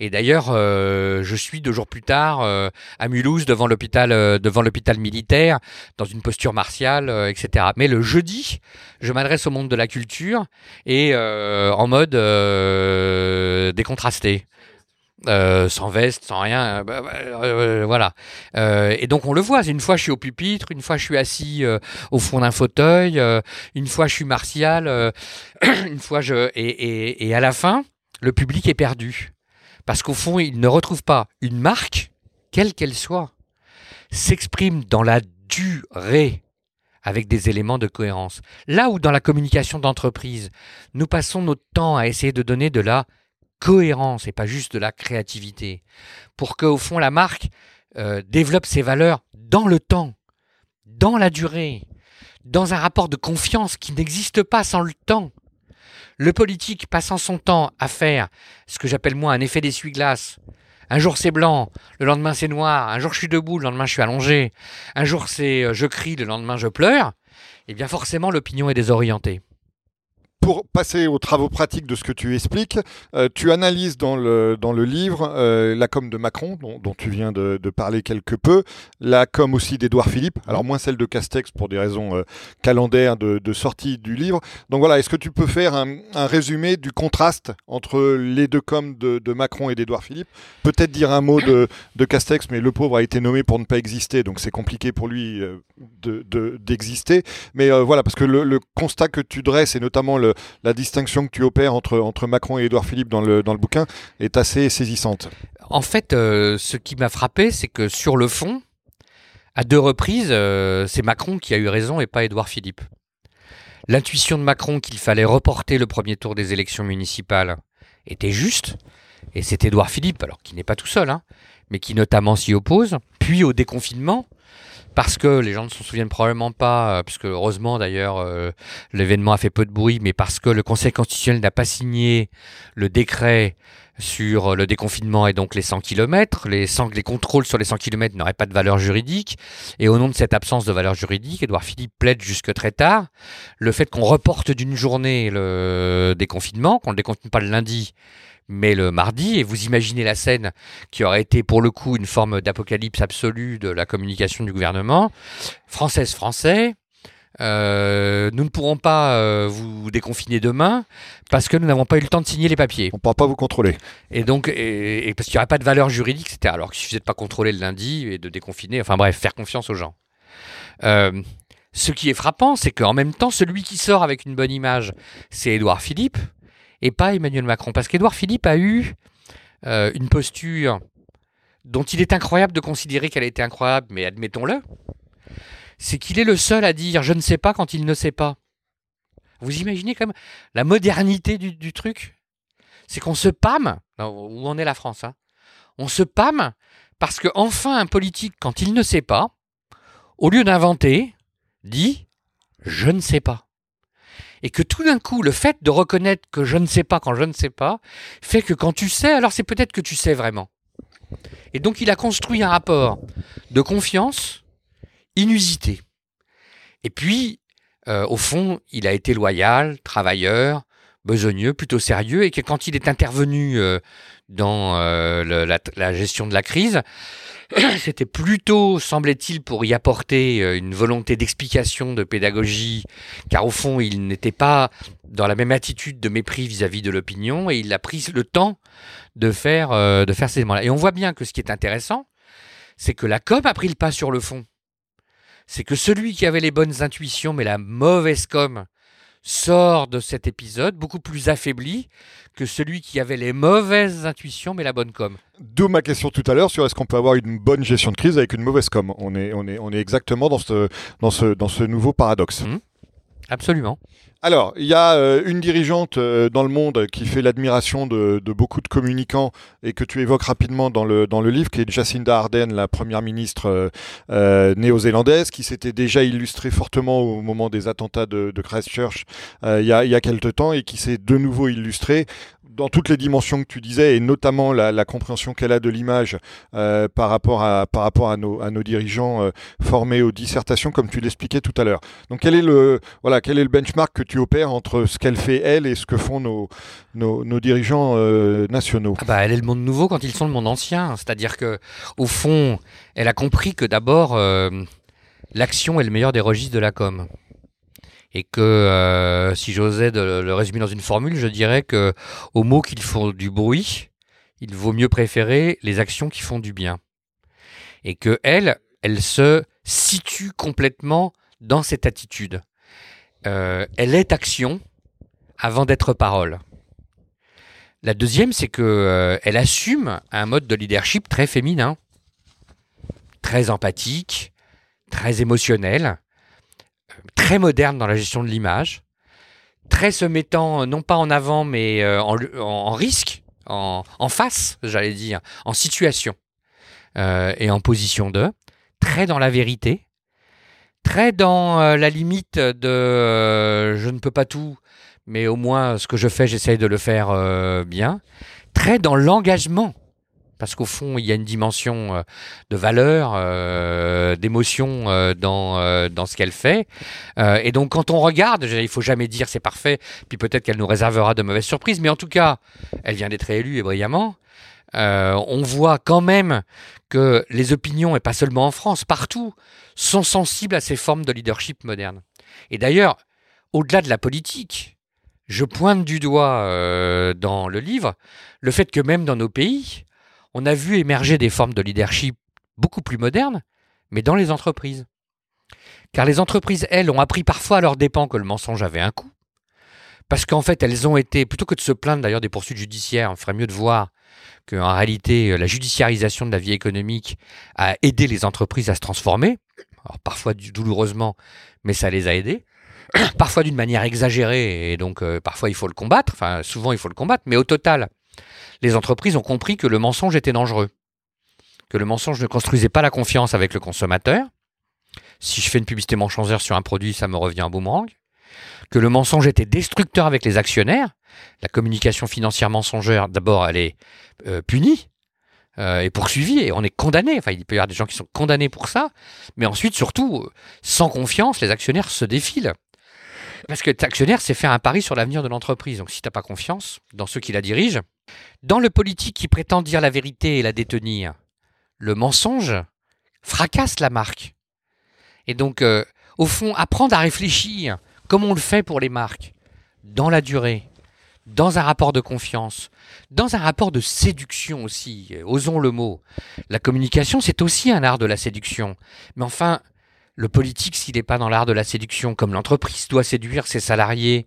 Et d'ailleurs, euh, je suis deux jours plus tard euh, à Mulhouse devant l'hôpital, euh, devant l'hôpital militaire, dans une posture martiale, etc. Mais le jeudi, je m'adresse au monde de la culture et en mode décontrasté. Sans veste, sans rien, bah, bah, voilà. Et donc on le voit. Une fois je suis au pupitre, une fois je suis assis au fond d'un fauteuil, une fois je suis martial, une fois je et à la fin le public est perdu parce qu'au fond il ne retrouve pas une marque, quelle qu'elle soit, s'exprime dans la durée avec des éléments de cohérence. Là où dans la communication d'entreprise, nous passons notre temps à essayer de donner de la cohérence et pas juste de la créativité, pour que au fond la marque euh, développe ses valeurs dans le temps, dans la durée, dans un rapport de confiance qui n'existe pas sans le temps. Le politique passant son temps à faire ce que j'appelle moi un effet d'essuie-glace. Un jour c'est blanc, le lendemain c'est noir, un jour je suis debout, le lendemain je suis allongé, un jour c'est euh, je crie, le lendemain je pleure, eh bien forcément l'opinion est désorientée pour passer aux travaux pratiques de ce que tu expliques, euh, tu analyses dans le, dans le livre euh, la com de Macron, dont, tu viens de, parler quelque peu, la com aussi d'Édouard Philippe, alors moins celle de Castex pour des raisons euh, calendaires de, sortie du livre. Donc voilà, est-ce que tu peux faire un, résumé du contraste entre les deux coms de, de Macron et d'Édouard Philippe? Peut-être dire un mot de, de Castex, mais le pauvre a été nommé pour ne pas exister, donc c'est compliqué pour lui d'exister. mais voilà, parce que le, le, constat que tu dresses, et notamment le la distinction que tu opères entre, entre Macron et Édouard Philippe dans le, dans le bouquin est assez saisissante. En fait, euh, ce qui m'a frappé, c'est que sur le fond, à deux reprises, euh, c'est Macron qui a eu raison et pas Édouard Philippe. L'intuition de Macron qu'il fallait reporter le premier tour des élections municipales était juste, et c'est Édouard Philippe, alors qui n'est pas tout seul, hein, mais qui notamment s'y oppose. Puis au déconfinement, parce que les gens ne s'en souviennent probablement pas, euh, puisque heureusement d'ailleurs euh, l'événement a fait peu de bruit, mais parce que le Conseil constitutionnel n'a pas signé le décret sur le déconfinement et donc les 100 km. Les, 100, les contrôles sur les 100 km n'auraient pas de valeur juridique. Et au nom de cette absence de valeur juridique, Édouard Philippe plaide jusque très tard le fait qu'on reporte d'une journée le déconfinement, qu'on ne déconfine pas le lundi, mais le mardi, et vous imaginez la scène qui aurait été pour le coup une forme d'apocalypse absolue de la communication du gouvernement. Française, français, euh, nous ne pourrons pas euh, vous déconfiner demain parce que nous n'avons pas eu le temps de signer les papiers. On ne pourra pas vous contrôler. Et donc, et, et parce qu'il n'y aurait pas de valeur juridique, c'était alors qu'il suffisait de pas contrôler le lundi et de déconfiner. Enfin bref, faire confiance aux gens. Euh, ce qui est frappant, c'est qu'en même temps, celui qui sort avec une bonne image, c'est Édouard Philippe et pas Emmanuel Macron. Parce qu'Édouard Philippe a eu euh, une posture dont il est incroyable de considérer qu'elle a été incroyable, mais admettons-le. C'est qu'il est le seul à dire je ne sais pas quand il ne sait pas. Vous imaginez quand même la modernité du, du truc? C'est qu'on se pâme, où en est la France, hein, on se pâme parce que enfin un politique, quand il ne sait pas, au lieu d'inventer, dit je ne sais pas et que tout d'un coup, le fait de reconnaître que je ne sais pas quand je ne sais pas, fait que quand tu sais, alors c'est peut-être que tu sais vraiment. Et donc il a construit un rapport de confiance inusité. Et puis, euh, au fond, il a été loyal, travailleur, besogneux, plutôt sérieux, et que quand il est intervenu euh, dans euh, la, gestion de la crise, c'était plutôt, semblait-il, pour y apporter euh, une volonté d'explication, de pédagogie, car au fond, il n'était pas dans la même attitude de mépris vis-à-vis -vis de l'opinion, et il a pris le temps de faire, euh, de faire ces éléments-là. Et on voit bien que ce qui est intéressant, c'est que la com a pris le pas sur le fond. C'est que celui qui avait les bonnes intuitions, mais la mauvaise com, sort de cet épisode beaucoup plus affaibli que celui qui avait les mauvaises intuitions mais la bonne com. D'où ma question tout à l'heure sur est-ce qu'on peut avoir une bonne gestion de crise avec une mauvaise com. On est, on est, on est exactement dans ce, dans ce, dans ce nouveau paradoxe. Mmh. Absolument. Alors, il y a euh, une dirigeante euh, dans le monde qui fait l'admiration de, beaucoup de communicants et que tu évoques rapidement dans le, dans le livre, qui est Jacinda Ardern, la première ministre euh, néo-zélandaise, qui s'était déjà illustrée fortement au moment des attentats de, Christchurch il y, a, il y a quelque temps et qui s'est de nouveau illustrée dans toutes les dimensions que tu disais, et notamment la, compréhension qu'elle a de l'image euh, par rapport à, nos, dirigeants euh, formés aux dissertations, comme tu l'expliquais tout à l'heure. Donc quel est, le, voilà, quel est le benchmark que tu opères entre ce qu'elle fait elle et ce que font nos, nos, dirigeants euh, nationaux? Ah bah, Elle est le monde nouveau quand ils sont le monde ancien. C'est-à-dire que au fond, elle a compris que d'abord, l'action est le meilleur des registres de la com et que euh, si j'osais le résumer dans une formule, je dirais que aux mots qui font du bruit, il vaut mieux préférer les actions qui font du bien. Et que elle, elle se situe complètement dans cette attitude. Euh, elle est action avant d'être parole. La deuxième, c'est que euh, elle assume un mode de leadership très féminin, très empathique, très émotionnel, très moderne dans la gestion de l'image, très se mettant euh, non pas en avant mais euh, en, risque, en, face, j'allais dire, en situation euh, et en position de, très dans la vérité, très dans la limite de je ne peux pas tout, mais au moins ce que je fais, j'essaye de le faire bien, très dans l'engagement parce qu'au fond, il y a une dimension euh, de valeur, euh, d'émotion euh, dans, dans ce qu'elle fait. et donc, quand on regarde, il faut jamais dire c'est parfait, puis peut-être qu'elle nous réservera de mauvaises surprises, mais en tout cas, elle vient d'être élue et brillamment. on voit quand même que les opinions, et pas seulement en France, partout, sont sensibles à ces formes de leadership moderne. Et d'ailleurs, au-delà de la politique, je pointe du doigt dans le livre le fait que même dans nos pays, on a vu émerger des formes de leadership beaucoup plus modernes, mais dans les entreprises. Car les entreprises, elles, ont appris parfois à leur dépens que le mensonge avait un coût. Parce qu'en fait, elles ont été, plutôt que de se plaindre d'ailleurs des poursuites judiciaires, on ferait mieux de voir qu'en réalité, la judiciarisation de la vie économique a aidé les entreprises à se transformer. Parfois douloureusement, mais ça les a aidés. parfois d'une manière exagérée, et donc euh, parfois il faut le combattre. Enfin, souvent il faut le combattre, mais au total, les entreprises ont compris que le mensonge était dangereux, que le mensonge ne construisait pas la confiance avec le consommateur. Si je fais une publicité mensongère sur un produit, ça me revient en boomerang. Que le mensonge était destructeur avec les actionnaires. La communication financière mensongère, d'abord, elle est euh, punie euh, et poursuivie et on est condamné. Enfin, il peut y avoir des gens qui sont condamnés pour ça. Mais ensuite, surtout, sans confiance, les actionnaires se défilent. Parce que actionnaire, c'est faire un pari sur l'avenir de l'entreprise. Donc si tu n'as pas confiance dans ceux qui la dirigent, dans le politique qui prétend dire la vérité et la détenir, le mensonge fracasse la marque. Et donc, euh, au fond, apprendre à réfléchir, comme on le fait pour les marques, dans la durée, dans un rapport de confiance, dans un rapport de séduction aussi, euh, osons le mot. La communication, c'est aussi un art de la séduction. Mais enfin, le politique, s'il n'est pas dans l'art de la séduction, comme l'entreprise doit séduire ses salariés,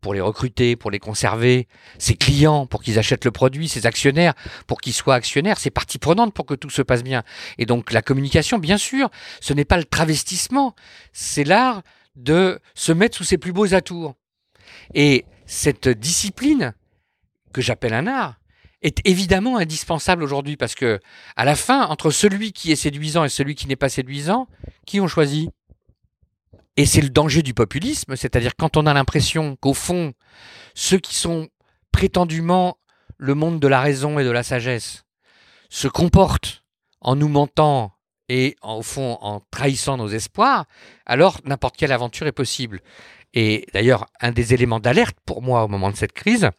pour les recruter, pour les conserver, ses clients pour qu'ils achètent le produit, ses actionnaires pour qu'ils soient actionnaires, ses parties prenantes pour que tout se passe bien. Et donc la communication, bien sûr, ce n'est pas le travestissement, c'est l'art de se mettre sous ses plus beaux atours. Et cette discipline, que j'appelle un art, est évidemment indispensable aujourd'hui parce que, à la fin, entre celui qui est séduisant et celui qui n'est pas séduisant, qui ont choisi et c'est le danger du populisme, c'est-à-dire quand on a l'impression qu'au fond, ceux qui sont prétendument le monde de la raison et de la sagesse se comportent en nous mentant et au fond en trahissant nos espoirs, alors n'importe quelle aventure est possible. Et d'ailleurs, un des éléments d'alerte pour moi au moment de cette crise,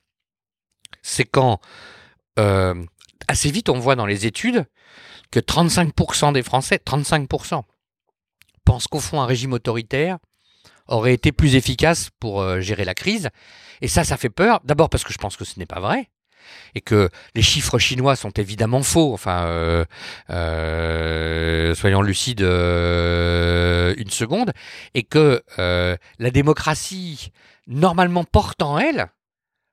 c'est quand euh, assez vite on voit dans les études que 35% des Français, 35%, pense qu'au fond, un régime autoritaire aurait été plus efficace pour euh, gérer la crise. Et ça, ça fait peur. D'abord parce que je pense que ce n'est pas vrai. Et que les chiffres chinois sont évidemment faux. Enfin, euh, euh, soyons lucides une seconde. Et que la démocratie, normalement, porte en elle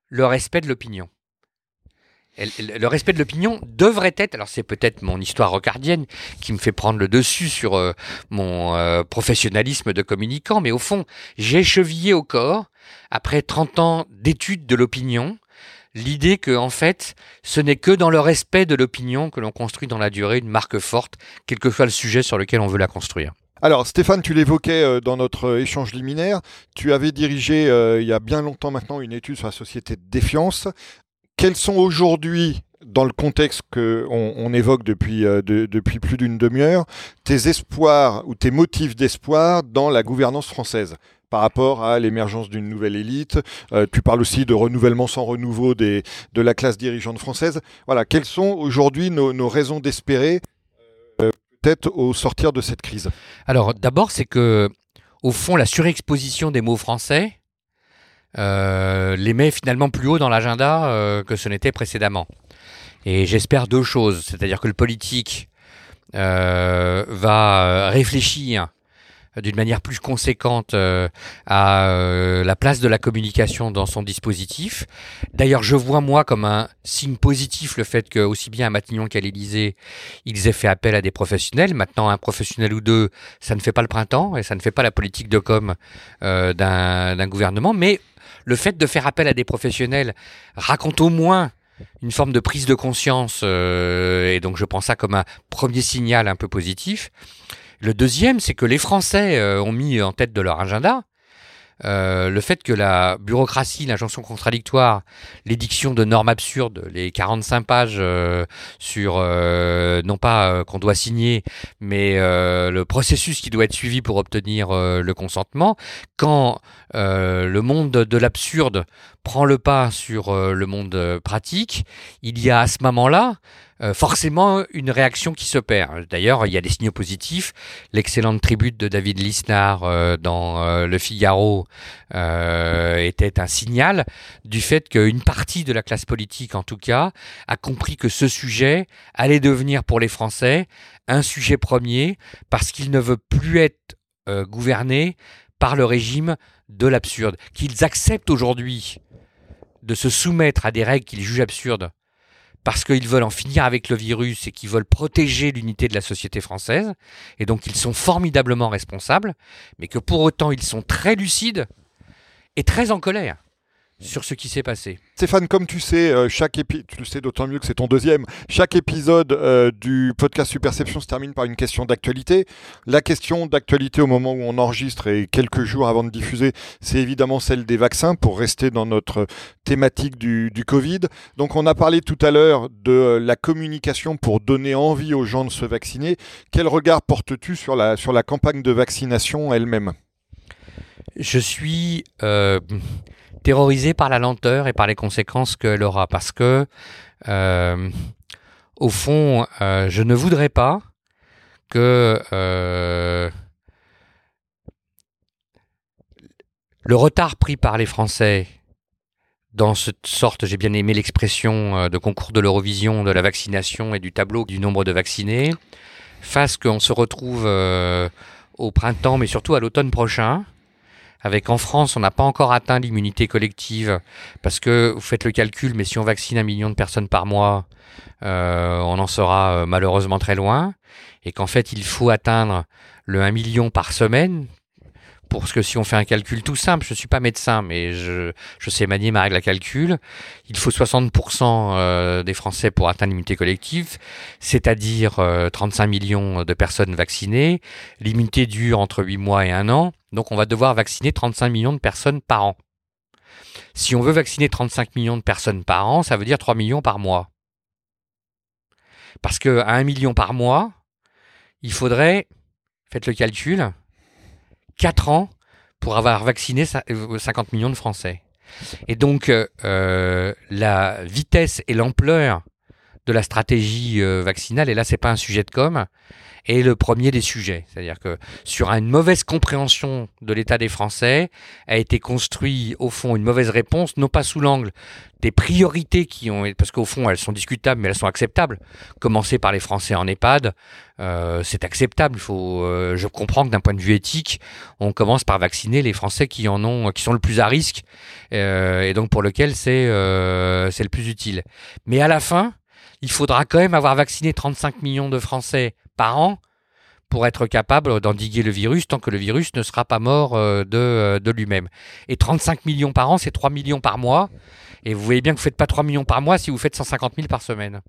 le respect de l'opinion le respect de l'opinion devrait être, alors c'est peut-être mon histoire rocardienne qui me fait prendre le dessus sur euh, mon euh, professionnalisme de communicant, mais au fond, j'ai chevillé au corps, après 30 ans d'études de l'opinion, l'idée que, en fait, ce n'est que dans le respect de l'opinion que l'on construit dans la durée une marque forte, quel que soit le sujet sur lequel on veut la construire. Alors Stéphane, tu l'évoquais euh, dans notre échange liminaire, tu avais dirigé il y a bien longtemps maintenant une étude sur la société de défiance quels sont aujourd'hui dans le contexte qu'on on évoque depuis, euh, depuis plus d'une demi-heure, tes espoirs ou tes motifs d'espoir dans la gouvernance française par rapport à l'émergence d'une nouvelle élite? Euh, tu parles aussi de renouvellement sans renouveau de la classe dirigeante française. Voilà, quelles sont aujourd'hui nos, raisons d'espérer euh, peut-être au sortir de cette crise? Alors d'abord, c'est que au fond, la surexposition des mots français les met finalement plus haut dans l'agenda que ce n'était précédemment. Et j'espère deux choses, c'est-à-dire que le politique euh, va réfléchir d'une manière plus conséquente euh, à euh, la place de la communication dans son dispositif. D'ailleurs, je vois moi comme un signe positif le fait que aussi bien à Matignon qu'à l'Élysée, ils aient fait appel à des professionnels. Maintenant, un professionnel ou deux, ça ne fait pas le printemps et ça ne fait pas la politique de com d'un gouvernement. Mais le fait de faire appel à des professionnels raconte au moins une forme de prise de conscience, euh, et donc je prends ça comme un premier signal un peu positif. Le deuxième, c'est que les Français euh, ont mis en tête de leur agenda euh, le fait que la bureaucratie, l'injonction contradictoire, l'édiction de normes absurdes, les 45 pages euh, sur, euh, non pas qu'on doit signer, mais le processus qui doit être suivi pour obtenir le consentement, quand le monde de l'absurde prend le pas sur le monde pratique, il y a à ce moment-là forcément une réaction qui se perd. D'ailleurs, il y a des signaux positifs. L'excellente tribute de David Lisnard euh, dans euh, Le Figaro était un signal du fait qu'une partie de la classe politique, en tout cas, a compris que ce sujet allait devenir pour les Français un sujet premier parce qu'il ne veut plus être gouverné par le régime de l'absurde. Qu'ils acceptent aujourd'hui de se soumettre à des règles qu'ils jugent absurdes parce qu'ils veulent en finir avec le virus et qu'ils veulent protéger l'unité de la société française, et donc ils sont formidablement responsables, mais que pour autant ils sont très lucides et très en colère sur ce qui s'est passé. Stéphane, comme tu sais, euh, chaque épisode, tu le sais d'autant mieux que c'est ton deuxième, chaque épisode euh, du podcast Superception se termine par une question d'actualité. La question d'actualité au moment où on enregistre et quelques jours avant de diffuser, c'est évidemment celle des vaccins pour rester dans notre thématique du, du Covid. Donc on a parlé tout à l'heure de euh, la communication pour donner envie aux gens de se vacciner. Quel regard portes-tu sur la, sur la campagne de vaccination elle-même? Je suis terrorisé par la lenteur et par les conséquences qu'elle aura. Parce que, euh, au fond, euh, je ne voudrais pas que euh, le retard pris par les Français dans cette sorte, j'ai bien aimé l'expression de concours de l'Eurovision, de la vaccination et du tableau du nombre de vaccinés, fasse qu'on se retrouve au printemps, mais surtout à l'automne prochain, avec en France, on n'a pas encore atteint l'immunité collective, parce que vous faites le calcul, mais si on vaccine un million de personnes par mois, euh, on en sera euh, malheureusement très loin, et qu'en fait il faut atteindre le 1 million par semaine, parce que si on fait un calcul tout simple, je ne suis pas médecin, mais je, sais manier ma règle à calcul, il faut 60% euh, des Français pour atteindre l'immunité collective, c'est-à-dire 35 millions de personnes vaccinées. L'immunité dure entre 8 mois et 1 an. Donc on va devoir vacciner 35 millions de personnes par an. Si on veut vacciner 35 millions de personnes par an, ça veut dire 3 millions par mois. Parce qu'à 1 million par mois, il faudrait, faites le calcul, 4 ans pour avoir vacciné 50 euh, millions de Français. Et donc euh, la vitesse et l'ampleur de la stratégie euh, vaccinale, et là c'est pas un sujet de com', est le premier des sujets. C'est-à-dire que sur une mauvaise compréhension de l'état des Français, a été construit au fond une mauvaise réponse, non pas sous l'angle des priorités qui ont, parce qu'au fond elles sont discutables, mais elles sont acceptables. Commencer par les Français en EHPAD, euh, c'est acceptable. Il faut, euh, je comprends que d'un point de vue éthique, on commence par vacciner les Français qui en ont, qui sont le plus à risque, euh, et donc pour lequel c'est c'est le plus utile. Mais à la fin, il faudra quand même avoir vacciné 35 millions de Français par an pour être capable d'endiguer le virus tant que le virus ne sera pas mort euh, de, de lui-même. Et 35 millions par an, c'est 3 millions par mois. Et vous voyez bien que vous ne faites pas 3 millions par mois si vous faites 150 000 par semaine.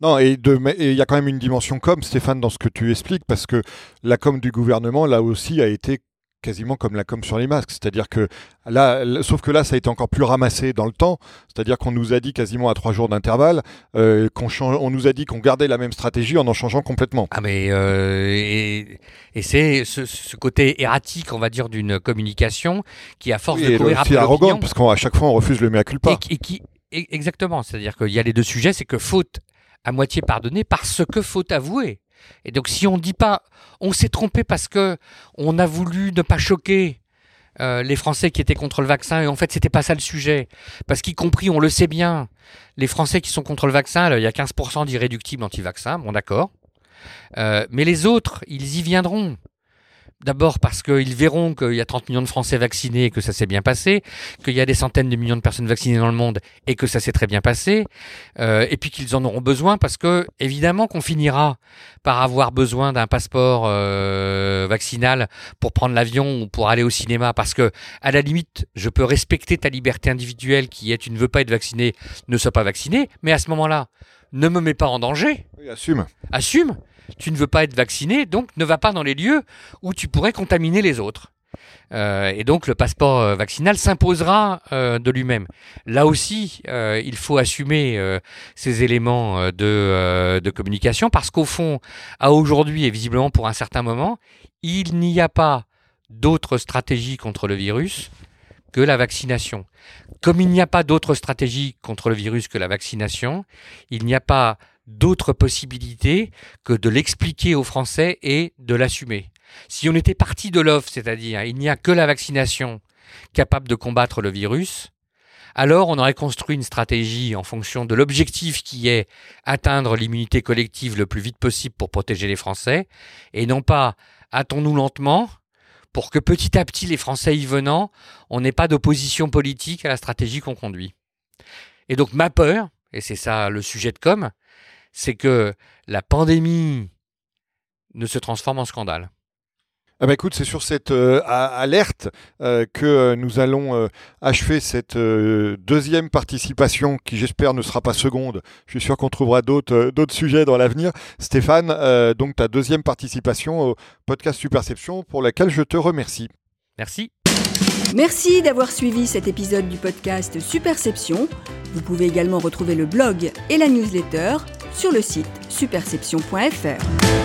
Non, et il y a quand même une dimension com, Stéphane, dans ce que tu expliques, parce que la com du gouvernement, là aussi, a été quasiment comme la com sur les masques. C'est-à-dire que là, sauf que là, ça a été encore plus ramassé dans le temps. C'est-à-dire qu'on nous a dit quasiment à trois jours d'intervalle, euh, qu'on on nous a dit qu'on gardait la même stratégie en en changeant complètement. Ah mais euh, et, c'est ce, côté erratique, on va dire, d'une communication qui, à force de courir après arrogant, parce qu'à chaque fois on refuse le mea culpa. Et, et qui, exactement, c'est-à-dire qu'il y a les deux sujets, c'est que faute à moitié pardonnée parce que faute avouée. Et donc si on ne dit pas on s'est trompé parce que on a voulu ne pas choquer euh, les Français qui étaient contre le vaccin. Et en fait c'était pas ça le sujet. Parce qu'y compris on le sait bien les Français qui sont contre le vaccin il y a 15% d'irréductibles anti-vaccins. Bon d'accord. Euh, mais les autres ils y viendront D'abord parce qu'ils verront qu'il y a 30 millions de Français vaccinés et que ça s'est bien passé, qu'il y a des centaines de millions de personnes vaccinées dans le monde et que ça s'est très bien passé, euh, et puis qu'ils en auront besoin parce que évidemment qu'on finira par avoir besoin d'un passeport euh, vaccinal pour prendre l'avion ou pour aller au cinéma parce que à la limite je peux respecter ta liberté individuelle qui est tu ne veux pas être vacciné, ne sois pas vacciné, mais à ce moment-là ne me mets pas en danger. Oui, assume. Assume tu ne veux pas être vacciné, donc ne va pas dans les lieux où tu pourrais contaminer les autres. Euh, et donc le passeport euh, vaccinal s'imposera euh, de lui-même. Là aussi, il faut assumer ces éléments de, de communication parce qu'au fond, à aujourd'hui et visiblement pour un certain moment, il n'y a pas d'autre stratégie contre le virus que la vaccination. Comme il n'y a pas d'autre stratégie contre le virus que la vaccination, il n'y a pas d'autres possibilités que de l'expliquer aux Français et de l'assumer. Si on était parti de l'offre, c'est-à-dire il n'y a que la vaccination capable de combattre le virus, alors on aurait construit une stratégie en fonction de l'objectif qui est atteindre l'immunité collective le plus vite possible pour protéger les Français, et non pas hâtons-nous lentement pour que petit à petit les Français y venant, on n'ait pas d'opposition politique à la stratégie qu'on conduit. Et donc ma peur, et c'est ça le sujet de com, c'est que la pandémie ne se transforme en scandale. Ah bah écoute, c'est sur cette euh, alerte euh, que euh, nous allons achever cette deuxième participation qui j'espère ne sera pas seconde. Je suis sûr qu'on trouvera d'autres sujets dans l'avenir. Stéphane, donc ta deuxième participation au podcast Superception pour laquelle je te remercie. Merci. Merci d'avoir suivi cet épisode du podcast Superception. Vous pouvez également retrouver le blog et la newsletter sur le site superception.fr.